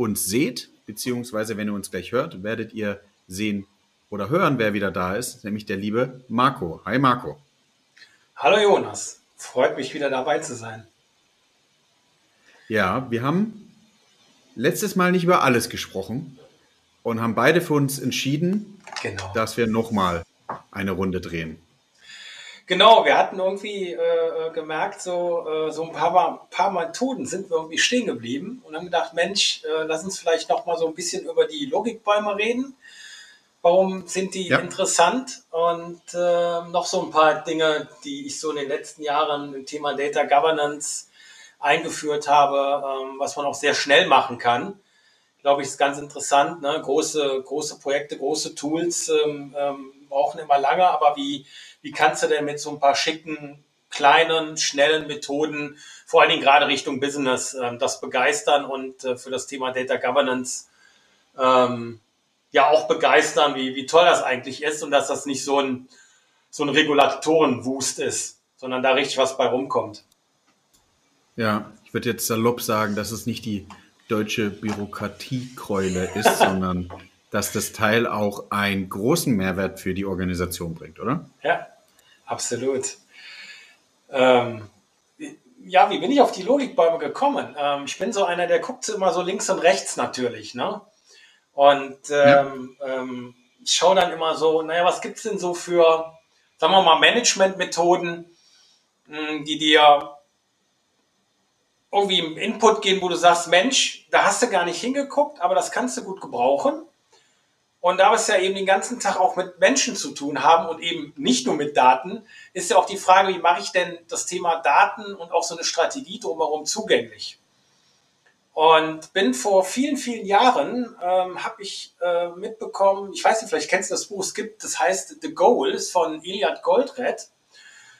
uns seht, beziehungsweise wenn ihr uns gleich hört, werdet ihr sehen oder hören, wer wieder da ist, nämlich der liebe Marco. Hi Marco. Hallo Jonas, freut mich wieder dabei zu sein. Ja, wir haben letztes Mal nicht über alles gesprochen und haben beide für uns entschieden, genau. dass wir nochmal eine Runde drehen. Genau, wir hatten irgendwie äh, äh, gemerkt, so, äh, so ein paar, paar Methoden sind wir irgendwie stehen geblieben und haben gedacht, Mensch, äh, lass uns vielleicht noch mal so ein bisschen über die Logikbäume reden. Warum sind die ja. interessant? Und äh, noch so ein paar Dinge, die ich so in den letzten Jahren im Thema Data Governance eingeführt habe, ähm, was man auch sehr schnell machen kann. Glaube ich, ist ganz interessant. Ne? Große, große Projekte, große Tools ähm, ähm, brauchen immer lange, aber wie wie kannst du denn mit so ein paar schicken, kleinen, schnellen Methoden, vor allen Dingen gerade Richtung Business, äh, das begeistern und äh, für das Thema Data Governance ähm, ja auch begeistern, wie, wie toll das eigentlich ist und dass das nicht so ein, so ein Regulatorenwust ist, sondern da richtig was bei rumkommt. Ja, ich würde jetzt salopp sagen, dass es nicht die deutsche Bürokratiekeule ist, sondern dass das Teil auch einen großen Mehrwert für die Organisation bringt, oder? Ja, absolut. Ähm, ja, wie bin ich auf die Logikbäume gekommen? Ähm, ich bin so einer, der guckt immer so links und rechts natürlich, ne? Und ähm, ja. ähm, ich schaue dann immer so, naja, was gibt's denn so für, sagen wir mal, Managementmethoden, hm, die dir irgendwie im Input gehen, wo du sagst, Mensch, da hast du gar nicht hingeguckt, aber das kannst du gut gebrauchen. Und da wir es ja eben den ganzen Tag auch mit Menschen zu tun haben und eben nicht nur mit Daten, ist ja auch die Frage, wie mache ich denn das Thema Daten und auch so eine Strategie drumherum zugänglich? Und bin vor vielen, vielen Jahren, ähm, habe ich äh, mitbekommen, ich weiß nicht, vielleicht kennst du das Buch, es gibt, das heißt The Goals von Iliad Goldred.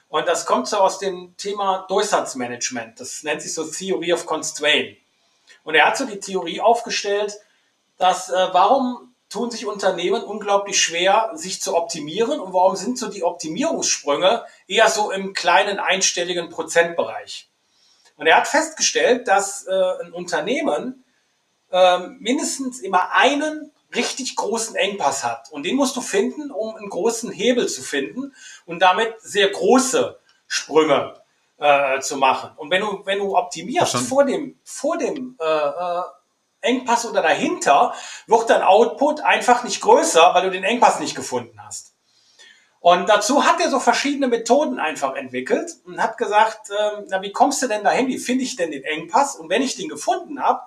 Und das kommt so aus dem Thema Durchsatzmanagement. Das nennt sich so Theory of Constraint. Und er hat so die Theorie aufgestellt, dass äh, warum tun sich Unternehmen unglaublich schwer, sich zu optimieren und warum sind so die Optimierungssprünge eher so im kleinen einstelligen Prozentbereich? Und er hat festgestellt, dass äh, ein Unternehmen äh, mindestens immer einen richtig großen Engpass hat. Und den musst du finden, um einen großen Hebel zu finden und damit sehr große Sprünge äh, zu machen. Und wenn du, wenn du optimierst vor dem, vor dem äh, äh Engpass oder dahinter, wird dein Output einfach nicht größer, weil du den Engpass nicht gefunden hast. Und dazu hat er so verschiedene Methoden einfach entwickelt und hat gesagt, äh, na, wie kommst du denn dahin? Wie finde ich denn den Engpass? Und wenn ich den gefunden habe,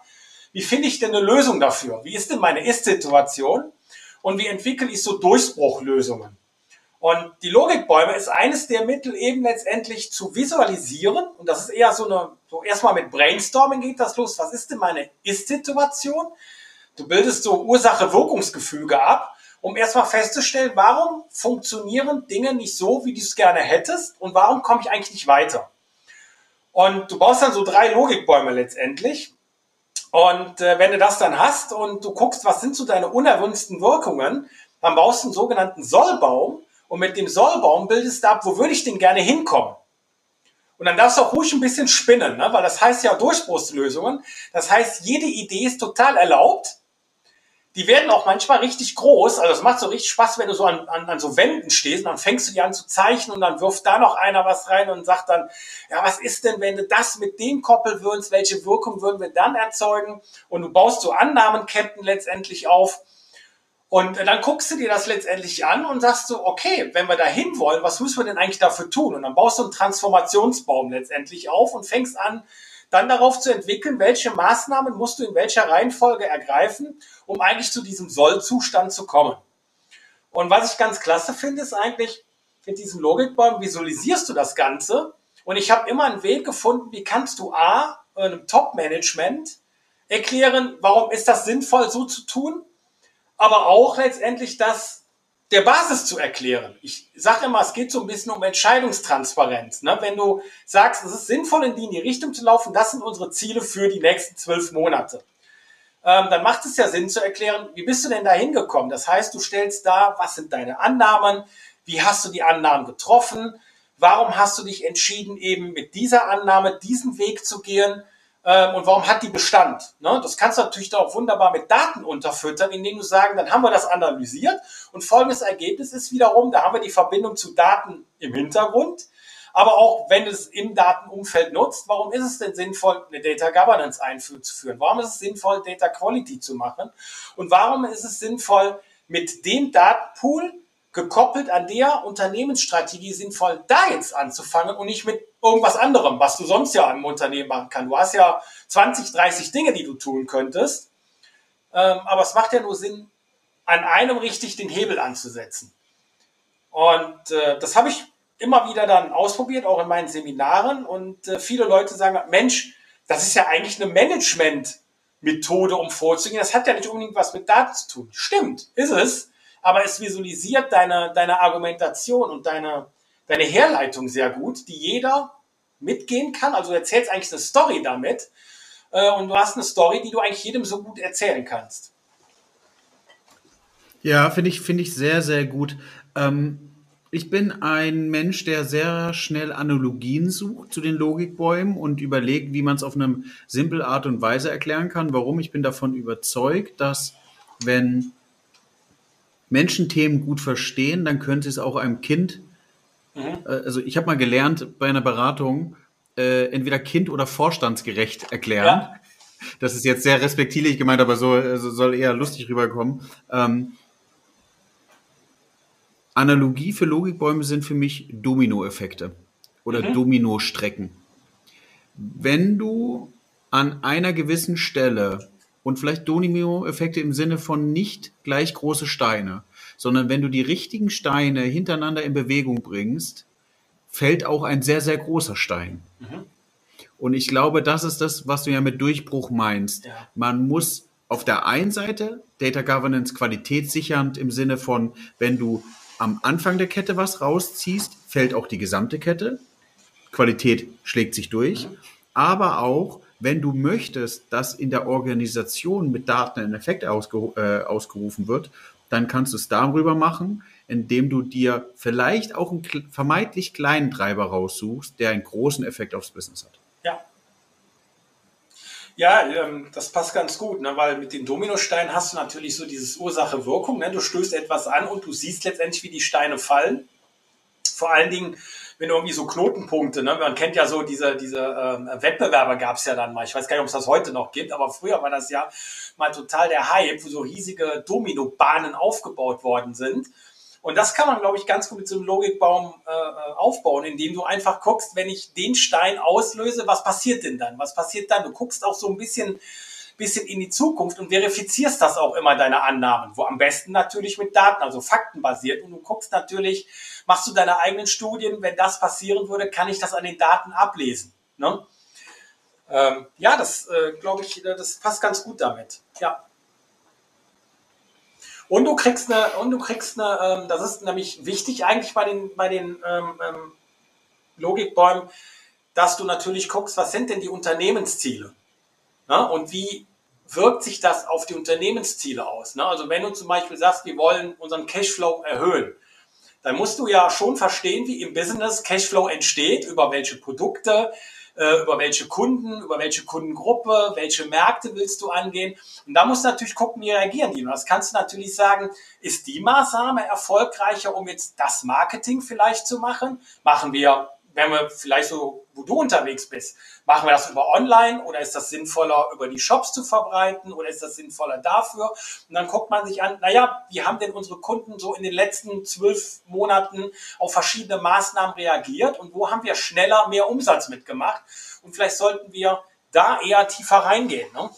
wie finde ich denn eine Lösung dafür? Wie ist denn meine Ist-Situation? Und wie entwickle ich so Durchbruchlösungen? Und die Logikbäume ist eines der Mittel eben letztendlich zu visualisieren. Und das ist eher so eine, so erstmal mit Brainstorming geht das los. Was ist denn meine Ist-Situation? Du bildest so Ursache-Wirkungsgefüge ab, um erstmal festzustellen, warum funktionieren Dinge nicht so, wie du es gerne hättest und warum komme ich eigentlich nicht weiter. Und du baust dann so drei Logikbäume letztendlich. Und äh, wenn du das dann hast und du guckst, was sind so deine unerwünschten Wirkungen, dann baust du einen sogenannten Sollbaum und mit dem Sollbaum bildest du ab, wo würde ich denn gerne hinkommen? Und dann darfst du auch ruhig ein bisschen spinnen, ne? weil das heißt ja Durchbruchslösungen. Das heißt, jede Idee ist total erlaubt. Die werden auch manchmal richtig groß. Also es macht so richtig Spaß, wenn du so an, an, an so Wänden stehst und dann fängst du die an zu zeichnen und dann wirft da noch einer was rein und sagt dann, ja, was ist denn, wenn du das mit dem koppeln würdest? Welche Wirkung würden wir dann erzeugen? Und du baust so Annahmenketten letztendlich auf. Und dann guckst du dir das letztendlich an und sagst so, okay, wenn wir da wollen, was müssen wir denn eigentlich dafür tun? Und dann baust du einen Transformationsbaum letztendlich auf und fängst an, dann darauf zu entwickeln, welche Maßnahmen musst du in welcher Reihenfolge ergreifen, um eigentlich zu diesem Sollzustand zu kommen. Und was ich ganz klasse finde, ist eigentlich, mit diesem Logikbaum visualisierst du das Ganze. Und ich habe immer einen Weg gefunden, wie kannst du A, einem Top-Management erklären, warum ist das sinnvoll, so zu tun, aber auch letztendlich das der Basis zu erklären. Ich sage immer, es geht so ein bisschen um Entscheidungstransparenz. Ne? Wenn du sagst, es ist sinnvoll, in die, in die Richtung zu laufen, das sind unsere Ziele für die nächsten zwölf Monate, ähm, dann macht es ja Sinn zu erklären, wie bist du denn da hingekommen? Das heißt, du stellst da, was sind deine Annahmen, wie hast du die Annahmen getroffen, warum hast du dich entschieden, eben mit dieser Annahme diesen Weg zu gehen ähm, und warum hat die Bestand? Ne? Das kannst du natürlich auch wunderbar mit Daten unterfüttern, indem du sagen, dann haben wir das analysiert und folgendes Ergebnis ist wiederum, da haben wir die Verbindung zu Daten im Hintergrund. Aber auch wenn es im Datenumfeld nutzt, warum ist es denn sinnvoll, eine Data Governance einzuführen? Warum ist es sinnvoll, Data Quality zu machen? Und warum ist es sinnvoll, mit dem Datenpool gekoppelt an der Unternehmensstrategie sinnvoll, da jetzt anzufangen und nicht mit irgendwas anderem, was du sonst ja im Unternehmen machen kannst. Du hast ja 20, 30 Dinge, die du tun könntest. Ähm, aber es macht ja nur Sinn, an einem richtig den Hebel anzusetzen. Und äh, das habe ich immer wieder dann ausprobiert, auch in meinen Seminaren. Und äh, viele Leute sagen, Mensch, das ist ja eigentlich eine Management-Methode, um vorzugehen. Das hat ja nicht unbedingt was mit Daten zu tun. Stimmt, ist es aber es visualisiert deine, deine Argumentation und deine, deine Herleitung sehr gut, die jeder mitgehen kann. Also du erzählst eigentlich eine Story damit äh, und du hast eine Story, die du eigentlich jedem so gut erzählen kannst. Ja, finde ich, finde ich sehr, sehr gut. Ähm, ich bin ein Mensch, der sehr schnell Analogien sucht zu den Logikbäumen und überlegt, wie man es auf eine simple Art und Weise erklären kann. Warum? Ich bin davon überzeugt, dass wenn Menschen Themen gut verstehen, dann könnte es auch einem Kind, mhm. äh, also ich habe mal gelernt bei einer Beratung, äh, entweder kind- oder vorstandsgerecht erklären. Ja. Das ist jetzt sehr respektierlich gemeint, aber so also soll eher lustig rüberkommen. Ähm, Analogie für Logikbäume sind für mich Dominoeffekte oder mhm. Dominostrecken. Wenn du an einer gewissen Stelle und vielleicht Domino-Effekte im Sinne von nicht gleich große Steine, sondern wenn du die richtigen Steine hintereinander in Bewegung bringst, fällt auch ein sehr, sehr großer Stein. Mhm. Und ich glaube, das ist das, was du ja mit Durchbruch meinst. Ja. Man muss auf der einen Seite Data Governance qualitätssichernd im Sinne von, wenn du am Anfang der Kette was rausziehst, fällt auch die gesamte Kette. Qualität schlägt sich durch. Mhm. Aber auch, wenn du möchtest, dass in der Organisation mit Daten ein Effekt äh, ausgerufen wird, dann kannst du es darüber machen, indem du dir vielleicht auch einen vermeintlich kleinen Treiber raussuchst, der einen großen Effekt aufs Business hat. Ja. Ja, ähm, das passt ganz gut, ne? weil mit den Dominosteinen hast du natürlich so dieses Ursache-Wirkung. Ne? Du stößt etwas an und du siehst letztendlich, wie die Steine fallen. Vor allen Dingen wenn irgendwie so Knotenpunkte, ne? man kennt ja so diese, diese ähm, Wettbewerbe gab es ja dann mal. Ich weiß gar nicht, ob es das heute noch gibt, aber früher war das ja mal total der Hype, wo so riesige Dominobahnen aufgebaut worden sind. Und das kann man, glaube ich, ganz gut mit so einem Logikbaum äh, äh, aufbauen, indem du einfach guckst, wenn ich den Stein auslöse, was passiert denn dann? Was passiert dann? Du guckst auch so ein bisschen bisschen in die Zukunft und verifizierst das auch immer deine Annahmen, wo am besten natürlich mit Daten, also faktenbasiert und du guckst natürlich, machst du deine eigenen Studien, wenn das passieren würde, kann ich das an den Daten ablesen. Ne? Ähm, ja, das äh, glaube ich, das passt ganz gut damit. Ja. Und du kriegst eine, und du kriegst eine, ähm, das ist nämlich wichtig eigentlich bei den, bei den ähm, ähm, Logikbäumen, dass du natürlich guckst, was sind denn die Unternehmensziele? Na, und wie wirkt sich das auf die Unternehmensziele aus? Na, also wenn du zum Beispiel sagst, wir wollen unseren Cashflow erhöhen, dann musst du ja schon verstehen, wie im Business Cashflow entsteht, über welche Produkte, äh, über welche Kunden, über welche Kundengruppe, welche Märkte willst du angehen. Und da musst du natürlich gucken, wie reagieren die. Und das kannst du natürlich sagen, ist die Maßnahme erfolgreicher, um jetzt das Marketing vielleicht zu machen? Machen wir wenn wir vielleicht so, wo du unterwegs bist, machen wir das über online oder ist das sinnvoller, über die Shops zu verbreiten oder ist das sinnvoller dafür? Und dann guckt man sich an, naja, wie haben denn unsere Kunden so in den letzten zwölf Monaten auf verschiedene Maßnahmen reagiert und wo haben wir schneller mehr Umsatz mitgemacht? Und vielleicht sollten wir da eher tiefer reingehen. Ne?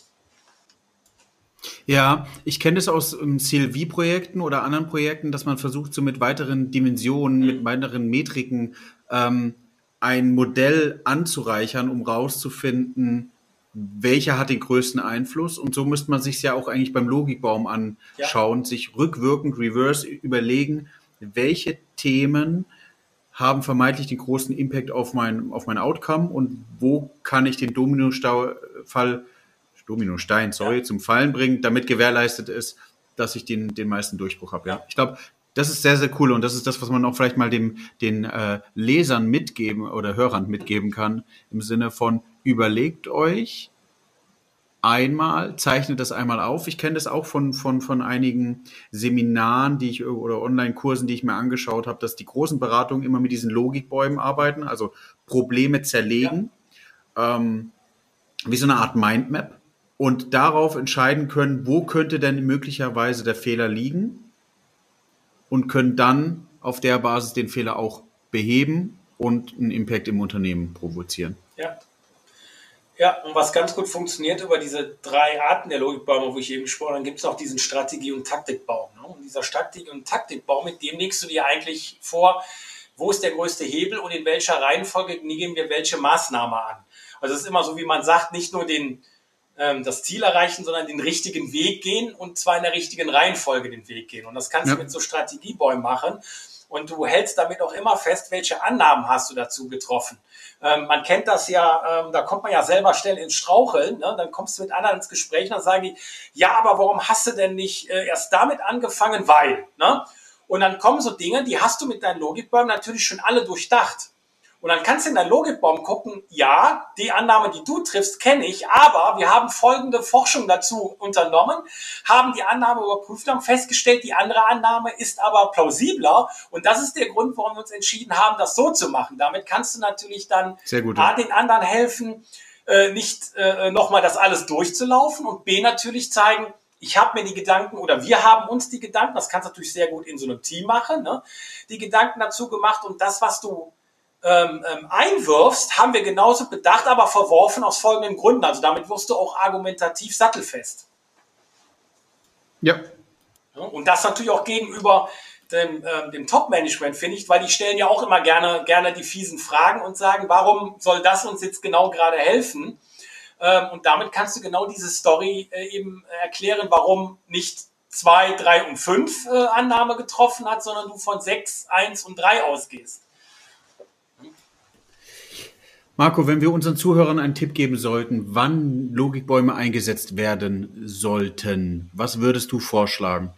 Ja, ich kenne das aus um, ähm, CLV-Projekten oder anderen Projekten, dass man versucht, so mit weiteren Dimensionen, mhm. mit weiteren Metriken ähm, ein Modell anzureichern, um rauszufinden, welcher hat den größten Einfluss? Und so müsste man sich ja auch eigentlich beim Logikbaum anschauen, ja. sich rückwirkend, reverse überlegen, welche Themen haben vermeintlich den großen Impact auf mein, auf mein Outcome und wo kann ich den Domino-Fall, Dominostein, sorry, ja. zum Fallen bringen, damit gewährleistet ist, dass ich den, den meisten Durchbruch habe. Ja. Ich glaube, das ist sehr, sehr cool und das ist das, was man auch vielleicht mal dem, den äh, Lesern mitgeben oder Hörern mitgeben kann, im Sinne von überlegt euch, einmal, zeichnet das einmal auf. Ich kenne das auch von, von, von einigen Seminaren, die ich oder Online-Kursen, die ich mir angeschaut habe, dass die großen Beratungen immer mit diesen Logikbäumen arbeiten, also Probleme zerlegen, ja. ähm, wie so eine Art Mindmap und darauf entscheiden können, wo könnte denn möglicherweise der Fehler liegen und können dann auf der Basis den Fehler auch beheben und einen Impact im Unternehmen provozieren. Ja, ja, und was ganz gut funktioniert über diese drei Arten der Logikbäume, wo ich eben gesprochen habe, gibt es noch diesen Strategie- und Taktikbaum. Ne? Und dieser Strategie- und Taktikbaum, mit dem legst du dir eigentlich vor, wo ist der größte Hebel und in welcher Reihenfolge gehen wir welche Maßnahme an. Also es ist immer so, wie man sagt, nicht nur den, ähm, das Ziel erreichen, sondern den richtigen Weg gehen und zwar in der richtigen Reihenfolge den Weg gehen. Und das kannst ja. du mit so Strategiebäumen machen. Und du hältst damit auch immer fest, welche Annahmen hast du dazu getroffen. Ähm, man kennt das ja, ähm, da kommt man ja selber schnell ins Straucheln. Ne? Dann kommst du mit anderen ins Gespräch und dann sagen die, ja, aber warum hast du denn nicht äh, erst damit angefangen? Weil. Ne? Und dann kommen so Dinge, die hast du mit deinen Logikbäumen natürlich schon alle durchdacht. Und dann kannst du in deinen Logikbaum gucken, ja, die Annahme, die du triffst, kenne ich, aber wir haben folgende Forschung dazu unternommen, haben die Annahme überprüft, haben festgestellt, die andere Annahme ist aber plausibler. Und das ist der Grund, warum wir uns entschieden haben, das so zu machen. Damit kannst du natürlich dann gut, A, den anderen helfen, äh, nicht äh, nochmal das alles durchzulaufen und B, natürlich zeigen, ich habe mir die Gedanken oder wir haben uns die Gedanken, das kannst du natürlich sehr gut in so einem Team machen, ne, die Gedanken dazu gemacht und das, was du ähm, ähm, einwirfst, haben wir genauso bedacht, aber verworfen aus folgenden Gründen. Also damit wirst du auch argumentativ sattelfest. Ja. ja und das natürlich auch gegenüber dem, ähm, dem Top-Management, finde ich, weil die stellen ja auch immer gerne, gerne die fiesen Fragen und sagen, warum soll das uns jetzt genau gerade helfen? Ähm, und damit kannst du genau diese Story äh, eben erklären, warum nicht zwei, drei und fünf äh, Annahme getroffen hat, sondern du von sechs, eins und drei ausgehst. Marco, wenn wir unseren Zuhörern einen Tipp geben sollten, wann Logikbäume eingesetzt werden sollten, was würdest du vorschlagen?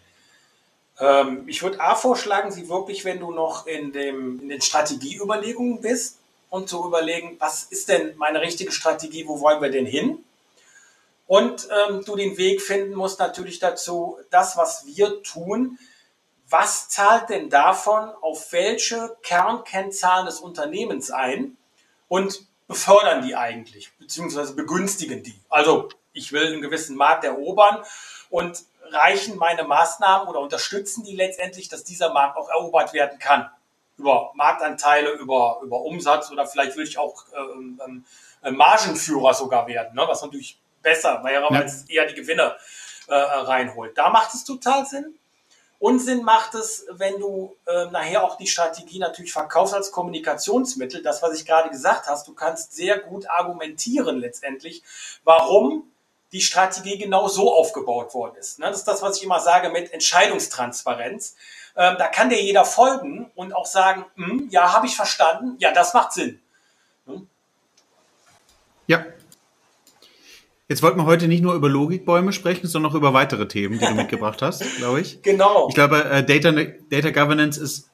Ähm, ich würde A vorschlagen, sie wirklich, wenn du noch in, dem, in den Strategieüberlegungen bist und zu überlegen, was ist denn meine richtige Strategie, wo wollen wir denn hin? Und ähm, du den Weg finden musst natürlich dazu, das, was wir tun, was zahlt denn davon auf welche Kernkennzahlen des Unternehmens ein? Und befördern die eigentlich, beziehungsweise begünstigen die. Also ich will einen gewissen Markt erobern und reichen meine Maßnahmen oder unterstützen die letztendlich, dass dieser Markt auch erobert werden kann. Über Marktanteile, über, über Umsatz oder vielleicht will ich auch ähm, ähm, Margenführer sogar werden, ne? was natürlich besser wäre, weil es eher die Gewinne äh, reinholt. Da macht es total Sinn. Unsinn macht es, wenn du äh, nachher auch die Strategie natürlich verkaufst als Kommunikationsmittel. Das, was ich gerade gesagt hast, du kannst sehr gut argumentieren letztendlich, warum die Strategie genau so aufgebaut worden ist. Ne? Das ist das, was ich immer sage mit Entscheidungstransparenz. Ähm, da kann dir jeder folgen und auch sagen, hm, ja, habe ich verstanden, ja, das macht Sinn. Hm? Ja, Jetzt wollten wir heute nicht nur über Logikbäume sprechen, sondern auch über weitere Themen, die du mitgebracht hast, glaube ich. Genau. Ich glaube, äh, Data, Data Governance ist,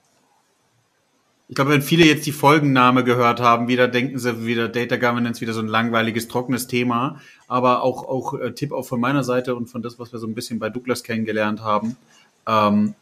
ich glaube, wenn viele jetzt die Folgenname gehört haben, wieder denken sie wieder Data Governance, wieder so ein langweiliges, trockenes Thema. Aber auch, auch äh, Tipp auch von meiner Seite und von das, was wir so ein bisschen bei Douglas kennengelernt haben. Ähm,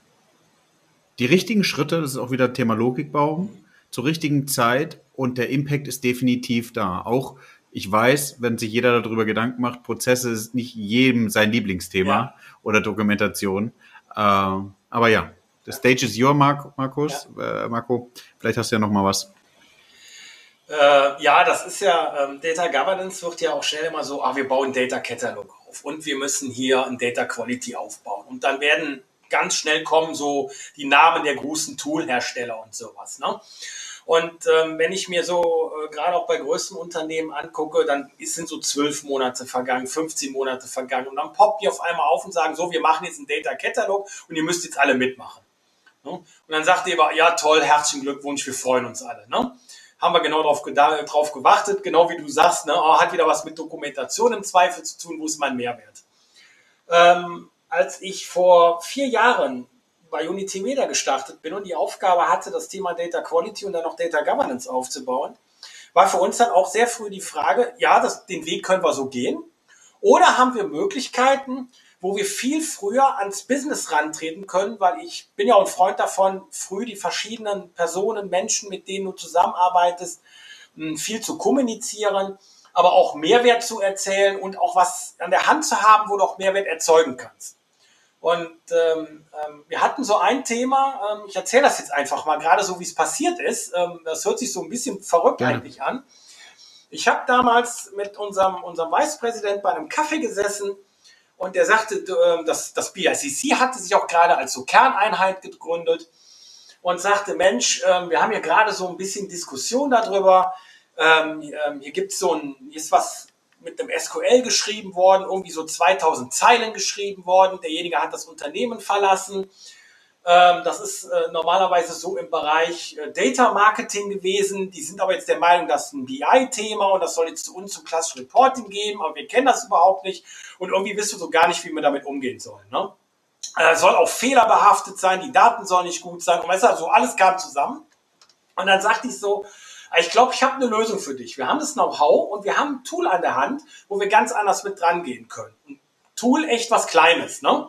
die richtigen Schritte, das ist auch wieder Thema Logikbaum, zur richtigen Zeit und der Impact ist definitiv da. Auch ich weiß, wenn sich jeder darüber Gedanken macht, Prozesse ist nicht jedem sein Lieblingsthema ja. oder Dokumentation. Äh, aber ja, the stage is your, Mark, Markus. Ja. Äh, Marco, vielleicht hast du ja noch mal was. Äh, ja, das ist ja, ähm, Data Governance wird ja auch schnell immer so, ah, wir bauen Data Catalog auf und wir müssen hier ein Data Quality aufbauen. Und dann werden ganz schnell kommen so die Namen der großen Toolhersteller und sowas. Ne? Und ähm, wenn ich mir so äh, gerade auch bei größeren Unternehmen angucke, dann sind so zwölf Monate vergangen, 15 Monate vergangen und dann poppt die auf einmal auf und sagen, so, wir machen jetzt einen Data Catalog und ihr müsst jetzt alle mitmachen. Ne? Und dann sagt ihr aber, ja toll, herzlichen Glückwunsch, wir freuen uns alle. Ne? Haben wir genau darauf drauf gewartet, genau wie du sagst, ne? Oh, hat wieder was mit Dokumentation im Zweifel zu tun, wo ist mein Mehrwert? Ähm, als ich vor vier Jahren bei Unity Media gestartet bin und die Aufgabe hatte, das Thema Data Quality und dann noch Data Governance aufzubauen, war für uns dann auch sehr früh die Frage, ja, das, den Weg können wir so gehen. Oder haben wir Möglichkeiten, wo wir viel früher ans Business rantreten können, weil ich bin ja auch ein Freund davon, früh die verschiedenen Personen, Menschen, mit denen du zusammenarbeitest, hm, viel zu kommunizieren, aber auch Mehrwert zu erzählen und auch was an der Hand zu haben, wo du auch Mehrwert erzeugen kannst. Und ähm, ähm, wir hatten so ein Thema, ähm, ich erzähle das jetzt einfach mal, gerade so wie es passiert ist. Ähm, das hört sich so ein bisschen verrückt Gerne. eigentlich an. Ich habe damals mit unserem, unserem Vicepräsident bei einem Kaffee gesessen und der sagte, äh, das, das BICC hatte sich auch gerade als so Kerneinheit gegründet und sagte, Mensch, äh, wir haben hier gerade so ein bisschen Diskussion darüber. Ähm, ähm, hier gibt es so ein, hier ist was mit einem SQL geschrieben worden, irgendwie so 2000 Zeilen geschrieben worden. Derjenige hat das Unternehmen verlassen. Ähm, das ist äh, normalerweise so im Bereich äh, Data Marketing gewesen. Die sind aber jetzt der Meinung, das ist ein BI-Thema und das soll jetzt zu uns zum Class Reporting geben, aber wir kennen das überhaupt nicht und irgendwie wissen wir so gar nicht, wie wir damit umgehen sollen. Ne? Äh, soll auch fehlerbehaftet sein, die Daten sollen nicht gut sein und weißt du, also alles kam zusammen. Und dann sagte ich so, ich glaube, ich habe eine Lösung für dich. Wir haben das Know-how und wir haben ein Tool an der Hand, wo wir ganz anders mit dran gehen können. Ein Tool echt was Kleines, ne?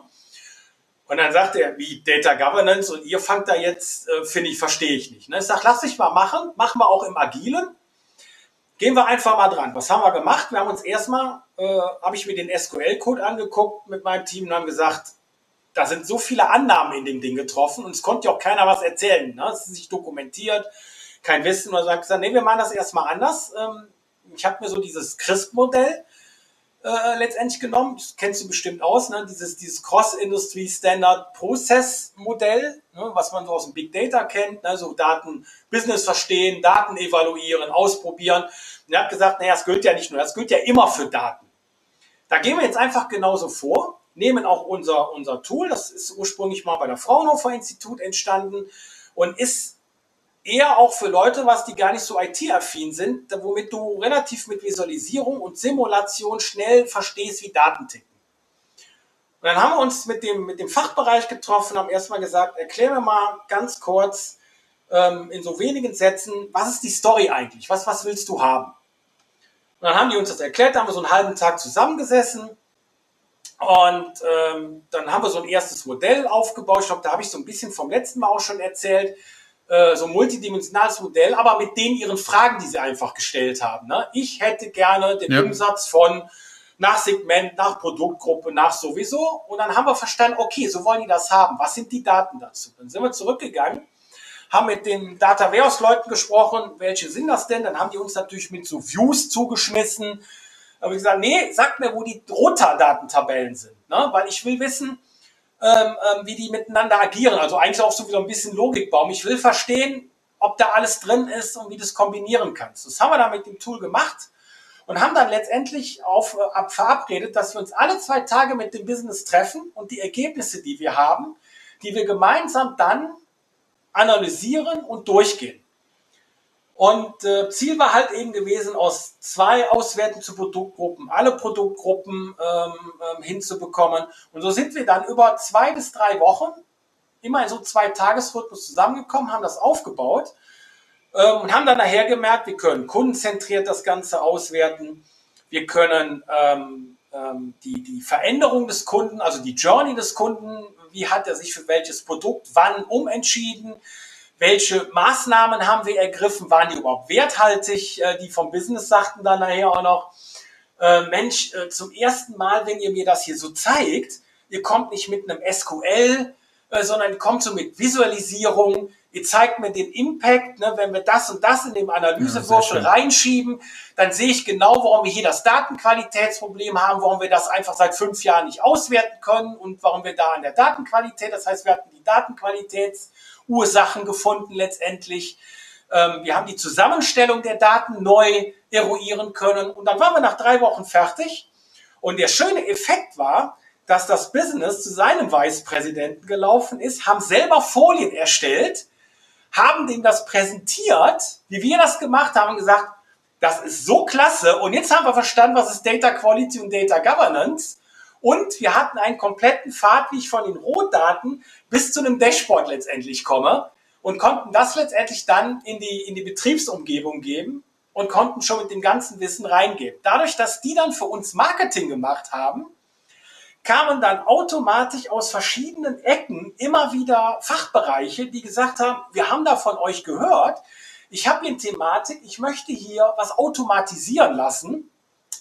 Und dann sagt er, wie Data Governance und ihr fangt da jetzt, äh, finde ich, verstehe ich nicht. Ne? Ich sage, lass dich mal machen, machen wir auch im Agilen. Gehen wir einfach mal dran. Was haben wir gemacht? Wir haben uns erstmal, äh, habe ich mir den SQL-Code angeguckt mit meinem Team und haben gesagt, da sind so viele Annahmen in dem Ding getroffen und es konnte ja auch keiner was erzählen. Ne? Es ist nicht dokumentiert, kein Wissen oder sagt, nee, wir machen das erstmal anders. Ähm, ich habe mir so dieses CRISP-Modell äh, letztendlich genommen, das kennst du bestimmt aus, ne? dieses, dieses Cross-Industry Standard Process Modell, ne? was man so aus dem Big Data kennt, ne? so Daten, Business verstehen, Daten evaluieren, ausprobieren. Und er hat gesagt, naja, es gilt ja nicht nur, das gilt ja immer für Daten. Da gehen wir jetzt einfach genauso vor, nehmen auch unser, unser Tool, das ist ursprünglich mal bei der Fraunhofer Institut entstanden und ist eher auch für Leute, was die gar nicht so IT-affin sind, womit du relativ mit Visualisierung und Simulation schnell verstehst, wie Daten ticken. Und dann haben wir uns mit dem, mit dem Fachbereich getroffen, haben erstmal gesagt, erklär mir mal ganz kurz ähm, in so wenigen Sätzen, was ist die Story eigentlich? Was, was willst du haben? Und dann haben die uns das erklärt, da haben wir so einen halben Tag zusammengesessen und ähm, dann haben wir so ein erstes Modell aufgebaut. Ich glaube, da habe ich so ein bisschen vom letzten Mal auch schon erzählt äh, so ein multidimensionales Modell, aber mit denen ihren Fragen, die sie einfach gestellt haben. Ne? Ich hätte gerne den ja. Umsatz von nach Segment, nach Produktgruppe, nach sowieso. Und dann haben wir verstanden, okay, so wollen die das haben. Was sind die Daten dazu? Dann sind wir zurückgegangen, haben mit den Data Warehouse Leuten gesprochen, welche sind das denn? Dann haben die uns natürlich mit so Views zugeschmissen. Da habe ich gesagt, nee, sagt mir, wo die Drunter-Datentabellen sind. Ne? Weil ich will wissen, ähm, ähm, wie die miteinander agieren. Also eigentlich auch so wie so ein bisschen Logikbaum. Ich will verstehen, ob da alles drin ist und wie du es kombinieren kannst. Das haben wir da mit dem Tool gemacht und haben dann letztendlich auf, äh, verabredet, dass wir uns alle zwei Tage mit dem Business treffen und die Ergebnisse, die wir haben, die wir gemeinsam dann analysieren und durchgehen. Und äh, Ziel war halt eben gewesen, aus zwei Auswerten zu Produktgruppen, alle Produktgruppen ähm, ähm, hinzubekommen. Und so sind wir dann über zwei bis drei Wochen immer in so zwei Tagesrhythmus zusammengekommen, haben das aufgebaut ähm, und haben dann nachher gemerkt, wir können kundenzentriert das Ganze auswerten, wir können ähm, ähm, die, die Veränderung des Kunden, also die Journey des Kunden, wie hat er sich für welches Produkt wann umentschieden, welche Maßnahmen haben wir ergriffen? Waren die überhaupt werthaltig? Äh, die vom Business sagten dann nachher auch noch, äh, Mensch, äh, zum ersten Mal, wenn ihr mir das hier so zeigt, ihr kommt nicht mit einem SQL, sondern kommt so mit Visualisierung, ihr zeigt mir den Impact, ne, wenn wir das und das in dem Analysewürfel ja, reinschieben, dann sehe ich genau, warum wir hier das Datenqualitätsproblem haben, warum wir das einfach seit fünf Jahren nicht auswerten können und warum wir da an der Datenqualität, das heißt, wir hatten die Datenqualitäts- Ursachen gefunden letztendlich. Ähm, wir haben die Zusammenstellung der Daten neu eruieren können. Und dann waren wir nach drei Wochen fertig. Und der schöne Effekt war, dass das Business zu seinem Vicepräsidenten gelaufen ist, haben selber Folien erstellt, haben dem das präsentiert, wie wir das gemacht haben, gesagt, das ist so klasse. Und jetzt haben wir verstanden, was ist Data Quality und Data Governance. Und wir hatten einen kompletten Pfad, wie ich von den Rohdaten bis zu einem Dashboard letztendlich komme und konnten das letztendlich dann in die, in die Betriebsumgebung geben und konnten schon mit dem ganzen Wissen reingeben. Dadurch, dass die dann für uns Marketing gemacht haben, kamen dann automatisch aus verschiedenen Ecken immer wieder Fachbereiche, die gesagt haben, wir haben da von euch gehört, ich habe hier eine Thematik, ich möchte hier was automatisieren lassen.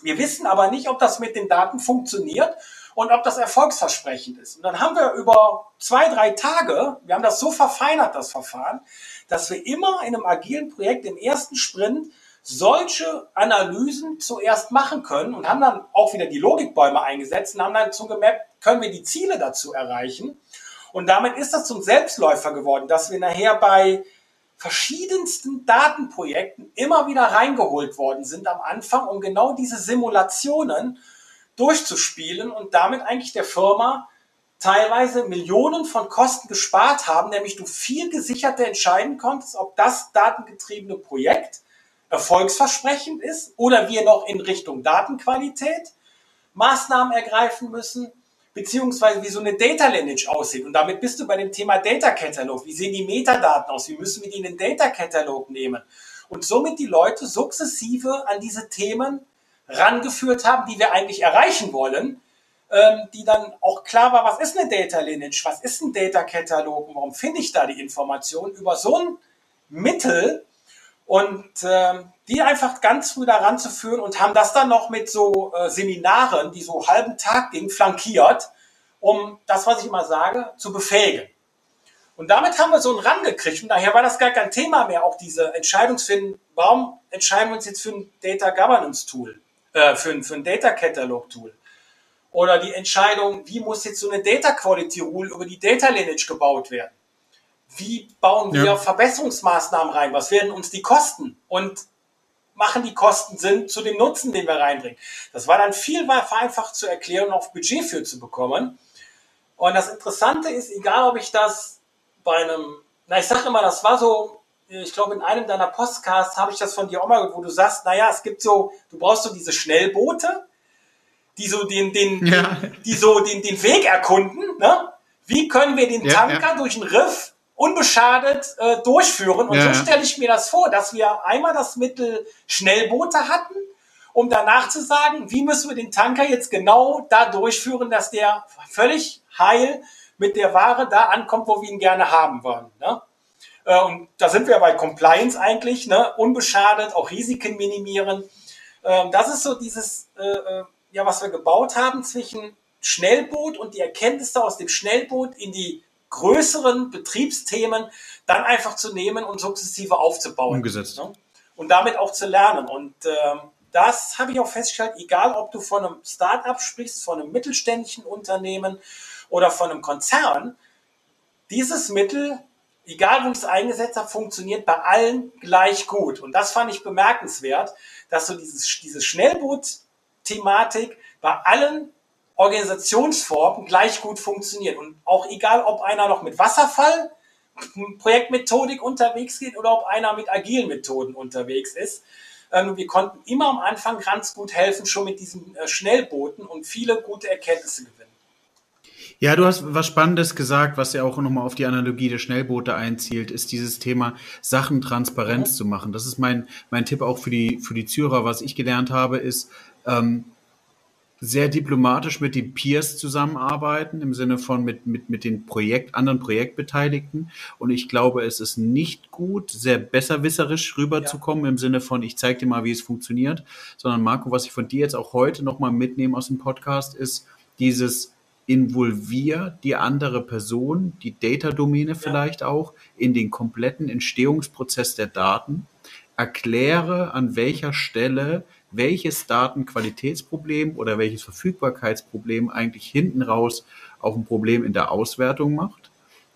Wir wissen aber nicht, ob das mit den Daten funktioniert und ob das erfolgsversprechend ist. Und dann haben wir über zwei, drei Tage, wir haben das so verfeinert, das Verfahren, dass wir immer in einem agilen Projekt im ersten Sprint solche Analysen zuerst machen können und haben dann auch wieder die Logikbäume eingesetzt und haben dann zugemappt, können wir die Ziele dazu erreichen. Und damit ist das zum Selbstläufer geworden, dass wir nachher bei verschiedensten Datenprojekten immer wieder reingeholt worden sind am Anfang, um genau diese Simulationen durchzuspielen und damit eigentlich der Firma teilweise Millionen von Kosten gespart haben, nämlich du viel gesicherter entscheiden konntest, ob das datengetriebene Projekt erfolgsversprechend ist oder wir noch in Richtung Datenqualität Maßnahmen ergreifen müssen, beziehungsweise wie so eine Data Lineage aussieht. Und damit bist du bei dem Thema Data Catalog. Wie sehen die Metadaten aus? Wie müssen wir die in den Data Catalog nehmen? Und somit die Leute sukzessive an diese Themen rangeführt haben, die wir eigentlich erreichen wollen, ähm, die dann auch klar war, was ist eine Data Lineage, was ist ein Data Catalog und warum finde ich da die Informationen über so ein Mittel, und ähm, die einfach ganz früh daran zu führen und haben das dann noch mit so äh, Seminaren, die so halben Tag gingen, flankiert, um das, was ich immer sage, zu befähigen. Und damit haben wir so einen Rang gekriegt und daher war das gar kein Thema mehr, auch diese Entscheidungsfinden, warum entscheiden wir uns jetzt für ein Data Governance Tool, äh, für, ein, für ein Data Catalog Tool. Oder die Entscheidung, wie muss jetzt so eine Data Quality Rule über die Data Lineage gebaut werden wie bauen wir ja. Verbesserungsmaßnahmen rein? Was werden uns die Kosten? Und machen die Kosten Sinn zu dem Nutzen, den wir reinbringen? Das war dann viel vereinfacht zu erklären und auf Budget für zu bekommen. Und das Interessante ist, egal ob ich das bei einem, na, ich sage immer, das war so, ich glaube, in einem deiner Podcasts habe ich das von dir auch mal gehört, wo du sagst, naja, es gibt so, du brauchst so diese Schnellboote, die so den, den, ja. die so den, den Weg erkunden, ne? Wie können wir den Tanker ja. durch einen Riff unbeschadet äh, durchführen. Und ja. so stelle ich mir das vor, dass wir einmal das Mittel Schnellboote hatten, um danach zu sagen, wie müssen wir den Tanker jetzt genau da durchführen, dass der völlig heil mit der Ware da ankommt, wo wir ihn gerne haben wollen. Ne? Äh, und da sind wir bei Compliance eigentlich, ne? unbeschadet, auch Risiken minimieren. Ähm, das ist so dieses, äh, äh, ja, was wir gebaut haben zwischen Schnellboot und die Erkenntnisse aus dem Schnellboot in die größeren Betriebsthemen dann einfach zu nehmen und sukzessive aufzubauen. Umgesetzt. Ne? Und damit auch zu lernen. Und ähm, das habe ich auch festgestellt, egal ob du von einem Start-up sprichst, von einem mittelständischen Unternehmen oder von einem Konzern, dieses Mittel, egal wo ich es eingesetzt habe, funktioniert bei allen gleich gut. Und das fand ich bemerkenswert, dass so dieses, diese Schnellboot-Thematik bei allen Organisationsformen gleich gut funktioniert. Und auch egal, ob einer noch mit Wasserfall Projektmethodik unterwegs geht oder ob einer mit agilen Methoden unterwegs ist. Ähm, wir konnten immer am Anfang ganz gut helfen, schon mit diesen äh, Schnellbooten und viele gute Erkenntnisse gewinnen. Ja, du hast was Spannendes gesagt, was ja auch nochmal auf die Analogie der Schnellboote einzielt, ist dieses Thema Sachen transparent mhm. zu machen. Das ist mein, mein Tipp auch für die, für die Zürer. Was ich gelernt habe, ist, ähm, sehr diplomatisch mit den Peers zusammenarbeiten, im Sinne von mit, mit, mit den Projekt, anderen Projektbeteiligten. Und ich glaube, es ist nicht gut, sehr besserwisserisch rüberzukommen, ja. im Sinne von, ich zeige dir mal, wie es funktioniert, sondern Marco, was ich von dir jetzt auch heute nochmal mitnehme aus dem Podcast, ist dieses involvier die andere Person, die Data-Domäne vielleicht ja. auch, in den kompletten Entstehungsprozess der Daten. Erkläre, an welcher Stelle welches Datenqualitätsproblem oder welches Verfügbarkeitsproblem eigentlich hinten raus auch ein Problem in der Auswertung macht,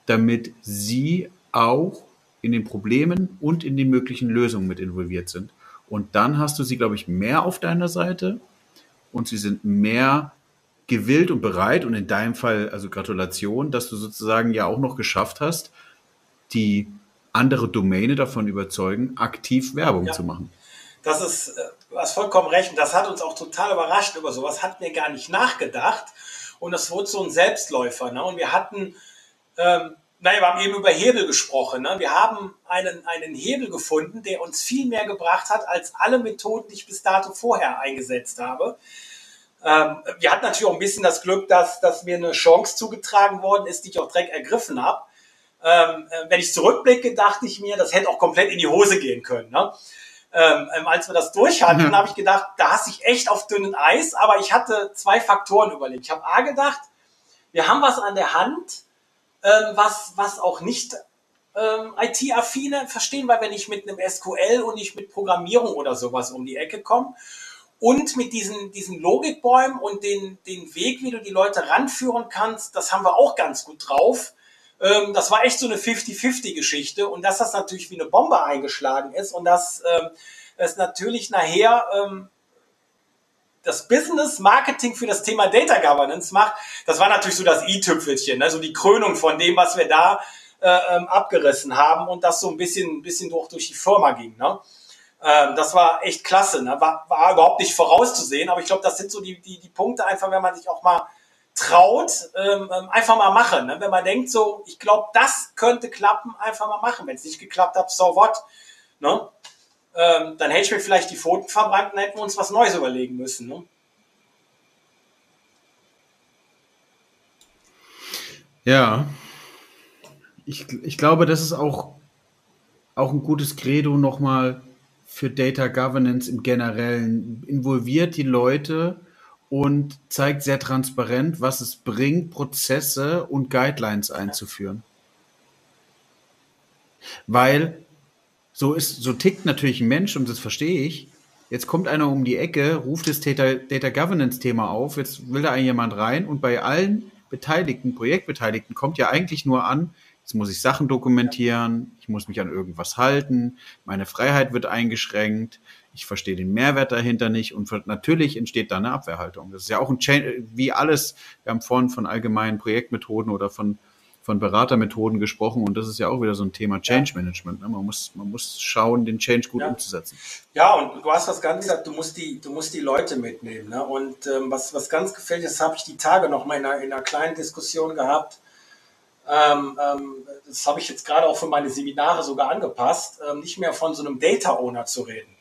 damit Sie auch in den Problemen und in den möglichen Lösungen mit involviert sind. Und dann hast du sie, glaube ich, mehr auf deiner Seite und sie sind mehr gewillt und bereit und in deinem Fall, also Gratulation, dass du sozusagen ja auch noch geschafft hast, die andere Domäne davon überzeugen, aktiv Werbung ja. zu machen. Das ist, äh, du hast vollkommen recht. Und das hat uns auch total überrascht über sowas. Hatten wir gar nicht nachgedacht. Und das wurde so ein Selbstläufer. Ne? Und wir hatten, ähm, naja, wir haben eben über Hebel gesprochen. Ne? Wir haben einen, einen Hebel gefunden, der uns viel mehr gebracht hat, als alle Methoden, die ich bis dato vorher eingesetzt habe. Ähm, wir hatten natürlich auch ein bisschen das Glück, dass, dass mir eine Chance zugetragen worden ist, die ich auch direkt ergriffen habe. Ähm, äh, wenn ich zurückblicke, dachte ich mir, das hätte auch komplett in die Hose gehen können. Ne? Ähm, ähm als wir das durch hatten, mhm. habe ich gedacht, da hast ich echt auf dünnen Eis, aber ich hatte zwei Faktoren überlegt. Ich habe A gedacht, wir haben was an der Hand, ähm, was, was auch nicht ähm, IT-affine verstehen, weil wir nicht mit einem SQL und nicht mit Programmierung oder sowas um die Ecke kommen. Und mit diesen, diesen Logikbäumen und den, den Weg, wie du die Leute ranführen kannst, das haben wir auch ganz gut drauf. Ähm, das war echt so eine 50-50-Geschichte und dass das natürlich wie eine Bombe eingeschlagen ist und dass ähm, es natürlich nachher ähm, das Business Marketing für das Thema Data Governance macht, das war natürlich so das i-Tüpfelchen, ne? so die Krönung von dem, was wir da äh, ähm, abgerissen haben und das so ein bisschen, ein bisschen durch, durch die Firma ging. Ne? Ähm, das war echt klasse, ne? war, war überhaupt nicht vorauszusehen, aber ich glaube, das sind so die, die, die Punkte einfach, wenn man sich auch mal traut, ähm, ähm, einfach mal machen. Ne? Wenn man denkt so, ich glaube, das könnte klappen, einfach mal machen. Wenn es nicht geklappt hat, so what? Ne? Ähm, dann hätte ich mir vielleicht die Pfoten verbrannt und hätten wir uns was Neues überlegen müssen. Ne? Ja, ich, ich glaube, das ist auch, auch ein gutes Credo nochmal für Data Governance im Generellen. Involviert die Leute und zeigt sehr transparent, was es bringt, Prozesse und Guidelines einzuführen. Weil so ist, so tickt natürlich ein Mensch und das verstehe ich. Jetzt kommt einer um die Ecke, ruft das Data, Data Governance Thema auf, jetzt will da jemand rein und bei allen Beteiligten, Projektbeteiligten kommt ja eigentlich nur an, jetzt muss ich Sachen dokumentieren, ich muss mich an irgendwas halten, meine Freiheit wird eingeschränkt, ich verstehe den Mehrwert dahinter nicht und natürlich entsteht da eine Abwehrhaltung. Das ist ja auch ein Change, wie alles, wir haben vorhin von allgemeinen Projektmethoden oder von, von Beratermethoden gesprochen und das ist ja auch wieder so ein Thema Change Management. Ne? Man, muss, man muss schauen, den Change gut ja. umzusetzen. Ja, und du hast was ganz gesagt, du musst die, du musst die Leute mitnehmen. Ne? Und ähm, was, was ganz gefällt, das habe ich die Tage noch mal in einer, in einer kleinen Diskussion gehabt. Ähm, ähm, das habe ich jetzt gerade auch für meine Seminare sogar angepasst, ähm, nicht mehr von so einem Data Owner zu reden.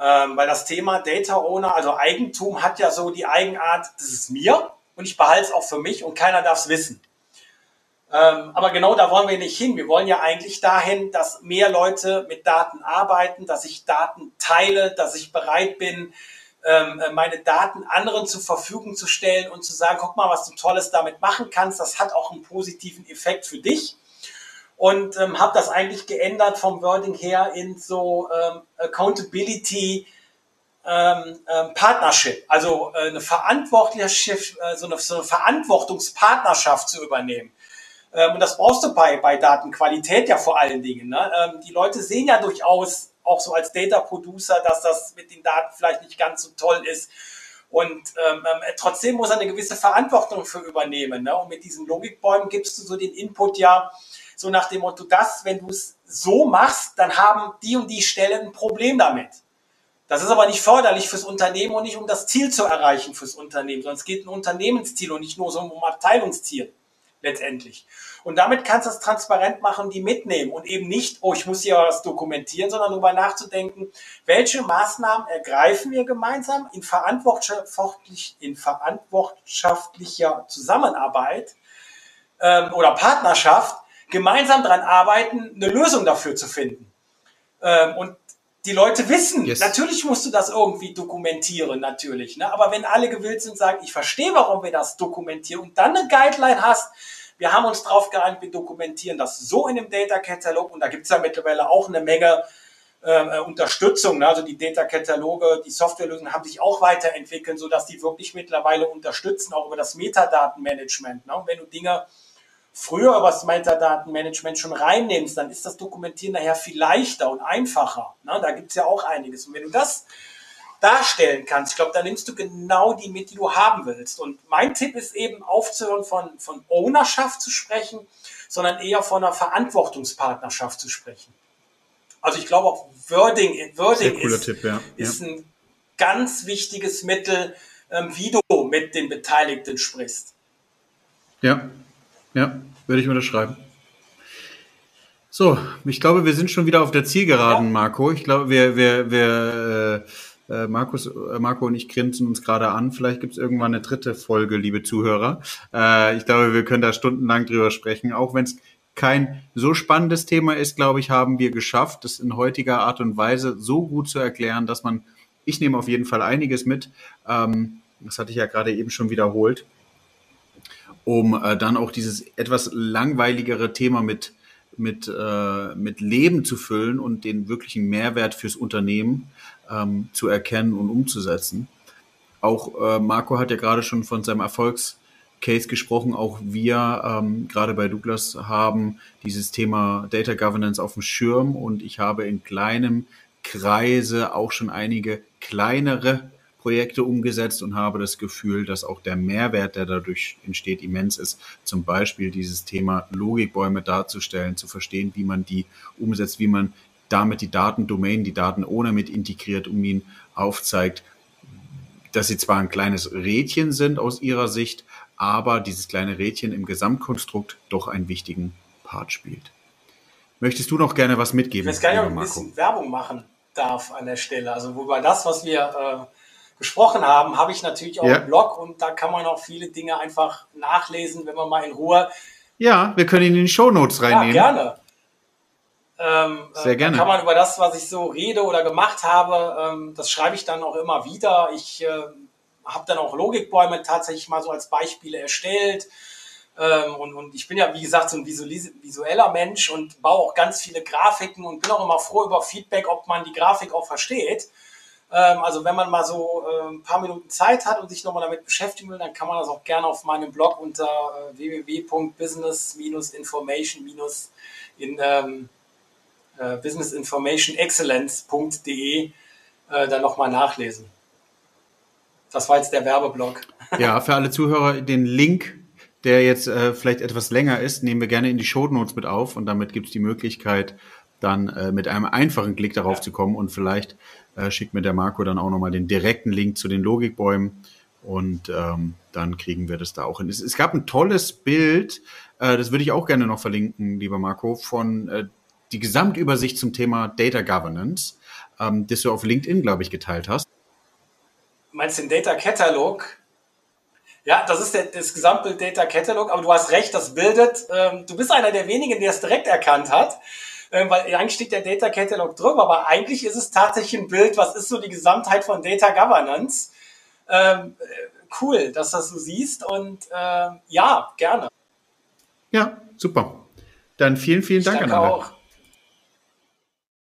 Ähm, weil das Thema Data Owner, also Eigentum, hat ja so die Eigenart, das ist mir und ich behalte es auch für mich und keiner darf es wissen. Ähm, aber genau da wollen wir nicht hin. Wir wollen ja eigentlich dahin, dass mehr Leute mit Daten arbeiten, dass ich Daten teile, dass ich bereit bin, ähm, meine Daten anderen zur Verfügung zu stellen und zu sagen, guck mal, was du Tolles damit machen kannst. Das hat auch einen positiven Effekt für dich und ähm, habe das eigentlich geändert vom Wording her in so ähm, Accountability ähm, ähm, Partnership, also äh, eine Verantwortlichkeit, äh, so, eine, so eine Verantwortungspartnerschaft zu übernehmen. Ähm, und das brauchst du bei, bei Datenqualität ja vor allen Dingen. Ne? Ähm, die Leute sehen ja durchaus auch so als Data Producer, dass das mit den Daten vielleicht nicht ganz so toll ist. Und ähm, ähm trotzdem muss er eine gewisse Verantwortung für übernehmen. Ne? Und mit diesen Logikbäumen gibst du so den Input ja, so nach dem Motto, das, wenn du es so machst, dann haben die und die Stellen ein Problem damit. Das ist aber nicht förderlich fürs Unternehmen und nicht um das Ziel zu erreichen fürs Unternehmen, sondern es geht um Unternehmensziel und nicht nur so um Abteilungsziel letztendlich. Und damit kannst du es transparent machen, die mitnehmen und eben nicht, oh, ich muss hier was dokumentieren, sondern darüber nachzudenken, welche Maßnahmen ergreifen wir gemeinsam in, verantwortlich, in verantwortlicher Zusammenarbeit ähm, oder Partnerschaft, gemeinsam daran arbeiten, eine Lösung dafür zu finden. Ähm, und die Leute wissen, yes. natürlich musst du das irgendwie dokumentieren, natürlich. Ne? Aber wenn alle gewillt sind, sagen, ich verstehe, warum wir das dokumentieren und dann eine Guideline hast, wir haben uns darauf geeinigt, wir dokumentieren das so in dem Data Catalog und da gibt es ja mittlerweile auch eine Menge äh, Unterstützung. Ne? Also die Data Kataloge, die Softwarelösungen haben sich auch weiterentwickelt, sodass die wirklich mittlerweile unterstützen, auch über das Metadatenmanagement. Ne? wenn du Dinge früher über das Metadatenmanagement schon reinnimmst, dann ist das Dokumentieren nachher viel leichter und einfacher. Ne? Da gibt es ja auch einiges. Und wenn du das darstellen kannst, ich glaube, da nimmst du genau die mit, die du haben willst. Und mein Tipp ist eben aufzuhören, von, von Ownerschaft zu sprechen, sondern eher von einer Verantwortungspartnerschaft zu sprechen. Also ich glaube auch Wording, Wording ist, Tipp, ja. ist ein ganz wichtiges Mittel, ähm, wie du mit den Beteiligten sprichst. Ja, ja, würde ich unterschreiben. So, ich glaube, wir sind schon wieder auf der Zielgeraden, ja. Marco. Ich glaube, wir, wir, wir äh, äh Markus, äh, Marco und ich grinsen uns gerade an. Vielleicht gibt es irgendwann eine dritte Folge, liebe Zuhörer. Äh, ich glaube, wir können da stundenlang drüber sprechen, auch wenn es kein so spannendes Thema ist, glaube ich, haben wir geschafft, das in heutiger Art und Weise so gut zu erklären, dass man, ich nehme auf jeden Fall einiges mit, ähm, das hatte ich ja gerade eben schon wiederholt, um äh, dann auch dieses etwas langweiligere Thema mit, mit, äh, mit Leben zu füllen und den wirklichen Mehrwert fürs Unternehmen ähm, zu erkennen und umzusetzen. Auch äh, Marco hat ja gerade schon von seinem Erfolgs- Case gesprochen. Auch wir, ähm, gerade bei Douglas, haben dieses Thema Data Governance auf dem Schirm und ich habe in kleinem Kreise auch schon einige kleinere Projekte umgesetzt und habe das Gefühl, dass auch der Mehrwert, der dadurch entsteht, immens ist. Zum Beispiel dieses Thema Logikbäume darzustellen, zu verstehen, wie man die umsetzt, wie man damit die Datendomain, die Daten ohne mit integriert, um ihn aufzeigt, dass sie zwar ein kleines Rädchen sind aus ihrer Sicht, aber dieses kleine Rädchen im Gesamtkonstrukt doch einen wichtigen Part spielt. Möchtest du noch gerne was mitgeben? Ich weiß gar nicht, ob ich ein bisschen Werbung machen darf an der Stelle. Also wobei das, was wir äh, besprochen haben, habe ich natürlich auch ja. im Blog und da kann man auch viele Dinge einfach nachlesen, wenn man mal in Ruhe. Ja, wir können ihn in die Show Notes reinnehmen. Ja, gerne. Ähm, Sehr gerne. kann man über das, was ich so rede oder gemacht habe, ähm, das schreibe ich dann auch immer wieder. Ich äh, habe dann auch Logikbäume tatsächlich mal so als Beispiele erstellt. Ähm, und, und ich bin ja, wie gesagt, so ein visueller Mensch und baue auch ganz viele Grafiken und bin auch immer froh über Feedback, ob man die Grafik auch versteht. Ähm, also wenn man mal so ein paar Minuten Zeit hat und sich nochmal damit beschäftigen will, dann kann man das auch gerne auf meinem Blog unter äh, www.business-information- in ähm, äh, businessinformationexcellence.de äh, dann nochmal nachlesen. Das war jetzt der Werbeblock. Ja, für alle Zuhörer den Link, der jetzt äh, vielleicht etwas länger ist, nehmen wir gerne in die Show Notes mit auf und damit gibt es die Möglichkeit, dann äh, mit einem einfachen Klick darauf ja. zu kommen und vielleicht äh, schickt mir der Marco dann auch nochmal den direkten Link zu den Logikbäumen und ähm, dann kriegen wir das da auch hin. Es, es gab ein tolles Bild, äh, das würde ich auch gerne noch verlinken, lieber Marco, von äh, die Gesamtübersicht zum Thema Data Governance, ähm, das du auf LinkedIn, glaube ich, geteilt hast meinst den Data Catalog? Ja, das ist der, das Gesamtbild Data Catalog, aber du hast recht, das bildet, ähm, du bist einer der wenigen, der es direkt erkannt hat, ähm, weil eigentlich steht der Data Catalog drüber, aber eigentlich ist es tatsächlich ein Bild, was ist so die Gesamtheit von Data Governance. Ähm, äh, cool, dass das so siehst und ähm, ja, gerne. Ja, super. Dann vielen, vielen Dank an alle. auch.